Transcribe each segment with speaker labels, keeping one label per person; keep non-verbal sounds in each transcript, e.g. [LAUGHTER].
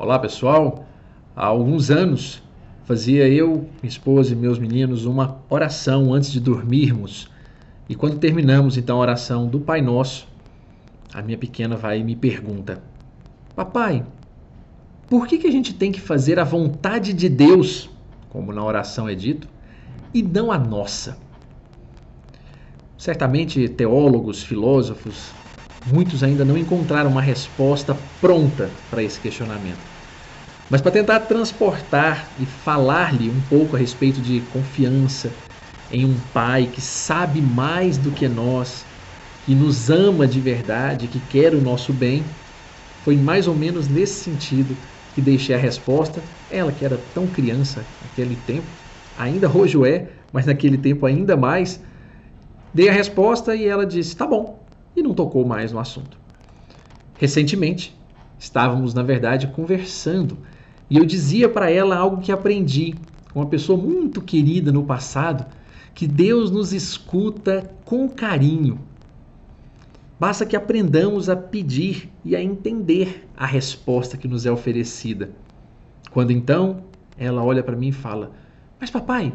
Speaker 1: Olá pessoal, há alguns anos fazia eu, minha esposa e meus meninos uma oração antes de dormirmos. E quando terminamos então a oração do Pai Nosso, a minha pequena vai e me pergunta: Papai, por que, que a gente tem que fazer a vontade de Deus, como na oração é dito, e não a nossa? Certamente teólogos, filósofos, muitos ainda não encontraram uma resposta pronta para esse questionamento. Mas para tentar transportar e falar-lhe um pouco a respeito de confiança em um pai que sabe mais do que nós, que nos ama de verdade, que quer o nosso bem, foi mais ou menos nesse sentido que deixei a resposta. Ela que era tão criança naquele tempo, ainda hoje é, mas naquele tempo ainda mais, dei a resposta e ela disse: "Tá bom" e não tocou mais no assunto. Recentemente, estávamos, na verdade, conversando e eu dizia para ela algo que aprendi com uma pessoa muito querida no passado, que Deus nos escuta com carinho. Basta que aprendamos a pedir e a entender a resposta que nos é oferecida. Quando então ela olha para mim e fala: Mas papai,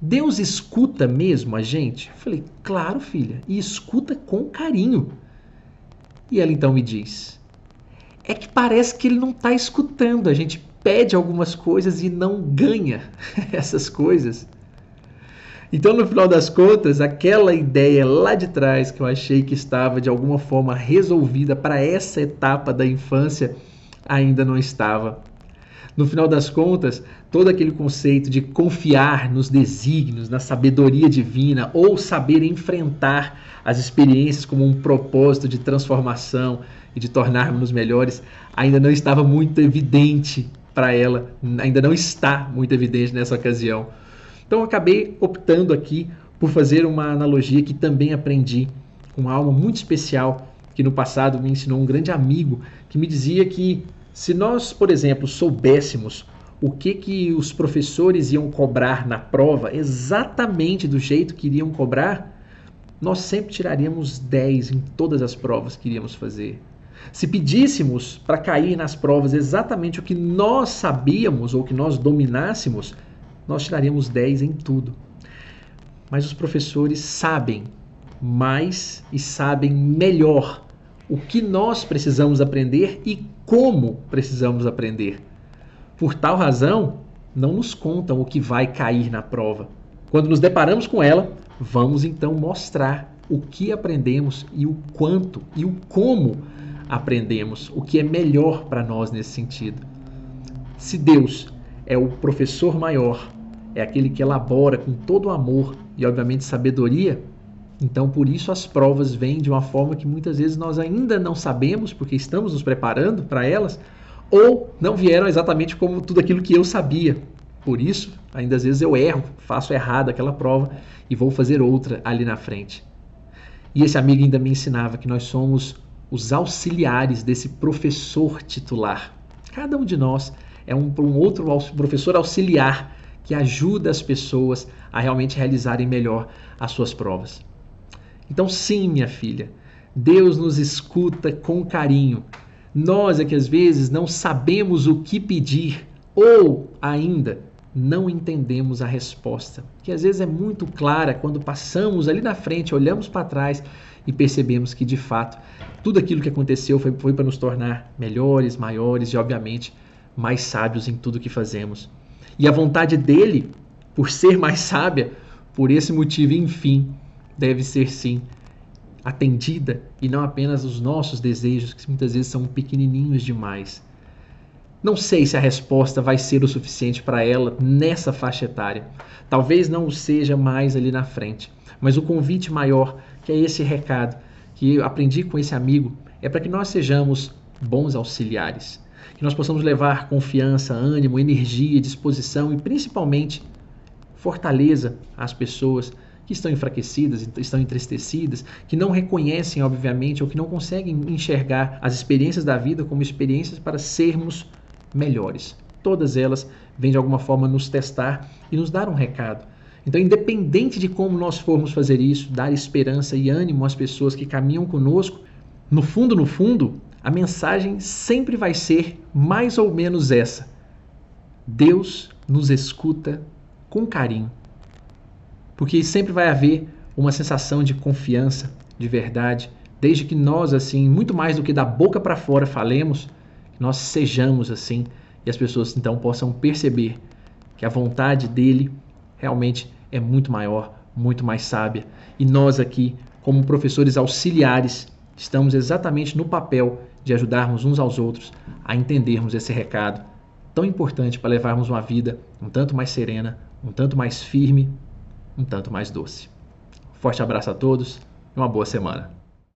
Speaker 1: Deus escuta mesmo a gente? Eu falei, claro, filha, e escuta com carinho. E ela então me diz: é que parece que ele não está escutando. A gente pede algumas coisas e não ganha [LAUGHS] essas coisas. Então, no final das contas, aquela ideia lá de trás que eu achei que estava de alguma forma resolvida para essa etapa da infância ainda não estava no final das contas, todo aquele conceito de confiar nos desígnios, na sabedoria divina ou saber enfrentar as experiências como um propósito de transformação e de tornarmos-nos melhores ainda não estava muito evidente para ela, ainda não está muito evidente nessa ocasião. Então acabei optando aqui por fazer uma analogia que também aprendi com uma alma muito especial que no passado me ensinou um grande amigo que me dizia que se nós, por exemplo, soubéssemos o que, que os professores iam cobrar na prova, exatamente do jeito que iriam cobrar, nós sempre tiraríamos 10 em todas as provas que iríamos fazer. Se pedíssemos para cair nas provas exatamente o que nós sabíamos ou que nós dominássemos, nós tiraríamos 10 em tudo. Mas os professores sabem mais e sabem melhor o que nós precisamos aprender e como precisamos aprender. Por tal razão, não nos contam o que vai cair na prova. Quando nos deparamos com ela, vamos então mostrar o que aprendemos e o quanto e o como aprendemos, o que é melhor para nós nesse sentido. Se Deus é o professor maior, é aquele que elabora com todo amor e, obviamente, sabedoria, então, por isso, as provas vêm de uma forma que muitas vezes nós ainda não sabemos, porque estamos nos preparando para elas, ou não vieram exatamente como tudo aquilo que eu sabia. Por isso, ainda às vezes eu erro, faço errado aquela prova e vou fazer outra ali na frente. E esse amigo ainda me ensinava que nós somos os auxiliares desse professor titular. Cada um de nós é um, um outro professor auxiliar que ajuda as pessoas a realmente realizarem melhor as suas provas. Então, sim, minha filha, Deus nos escuta com carinho. Nós é que às vezes não sabemos o que pedir ou ainda não entendemos a resposta, que às vezes é muito clara quando passamos ali na frente, olhamos para trás e percebemos que de fato tudo aquilo que aconteceu foi, foi para nos tornar melhores, maiores e, obviamente, mais sábios em tudo que fazemos. E a vontade dele, por ser mais sábia, por esse motivo, enfim, deve ser sim atendida e não apenas os nossos desejos, que muitas vezes são pequenininhos demais. Não sei se a resposta vai ser o suficiente para ela nessa faixa etária. Talvez não o seja mais ali na frente. Mas o convite maior, que é esse recado que eu aprendi com esse amigo, é para que nós sejamos bons auxiliares. Que nós possamos levar confiança, ânimo, energia, disposição e principalmente fortaleza às pessoas que estão enfraquecidas, estão entristecidas, que não reconhecem, obviamente, ou que não conseguem enxergar as experiências da vida como experiências para sermos melhores. Todas elas vêm de alguma forma nos testar e nos dar um recado. Então, independente de como nós formos fazer isso, dar esperança e ânimo às pessoas que caminham conosco, no fundo, no fundo, a mensagem sempre vai ser mais ou menos essa: Deus nos escuta com carinho. Porque sempre vai haver uma sensação de confiança, de verdade, desde que nós, assim, muito mais do que da boca para fora falemos, nós sejamos assim e as pessoas então possam perceber que a vontade dele realmente é muito maior, muito mais sábia. E nós aqui, como professores auxiliares, estamos exatamente no papel de ajudarmos uns aos outros a entendermos esse recado tão importante para levarmos uma vida um tanto mais serena, um tanto mais firme, um tanto mais doce. Forte abraço a todos e uma boa semana.